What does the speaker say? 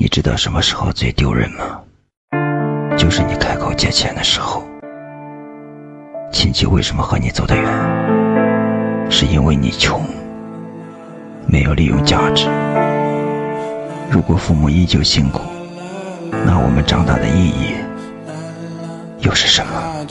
你知道什么时候最丢人吗？就是你开口借钱的时候。亲戚为什么和你走得远？是因为你穷，没有利用价值。如果父母依旧辛苦，那我们长大的意义又是什么？